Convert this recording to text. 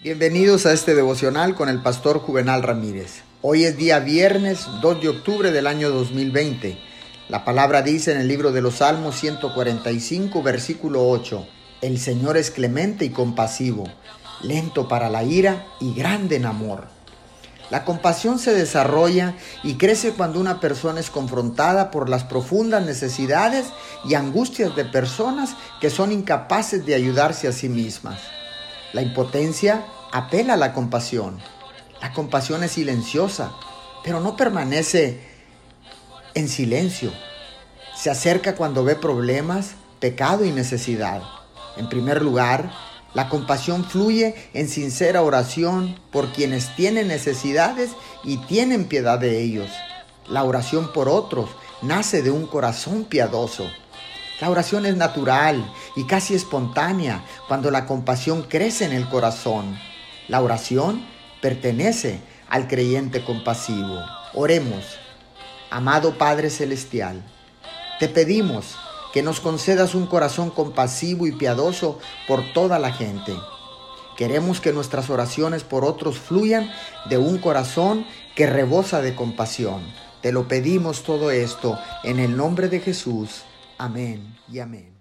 Bienvenidos a este devocional con el pastor Juvenal Ramírez. Hoy es día viernes 2 de octubre del año 2020. La palabra dice en el libro de los Salmos 145, versículo 8, El Señor es clemente y compasivo, lento para la ira y grande en amor. La compasión se desarrolla y crece cuando una persona es confrontada por las profundas necesidades y angustias de personas que son incapaces de ayudarse a sí mismas. La impotencia apela a la compasión. La compasión es silenciosa, pero no permanece en silencio. Se acerca cuando ve problemas, pecado y necesidad. En primer lugar, la compasión fluye en sincera oración por quienes tienen necesidades y tienen piedad de ellos. La oración por otros nace de un corazón piadoso. La oración es natural y casi espontánea cuando la compasión crece en el corazón. La oración pertenece al creyente compasivo. Oremos. Amado Padre Celestial, te pedimos que nos concedas un corazón compasivo y piadoso por toda la gente. Queremos que nuestras oraciones por otros fluyan de un corazón que rebosa de compasión. Te lo pedimos todo esto en el nombre de Jesús. Amén y amén.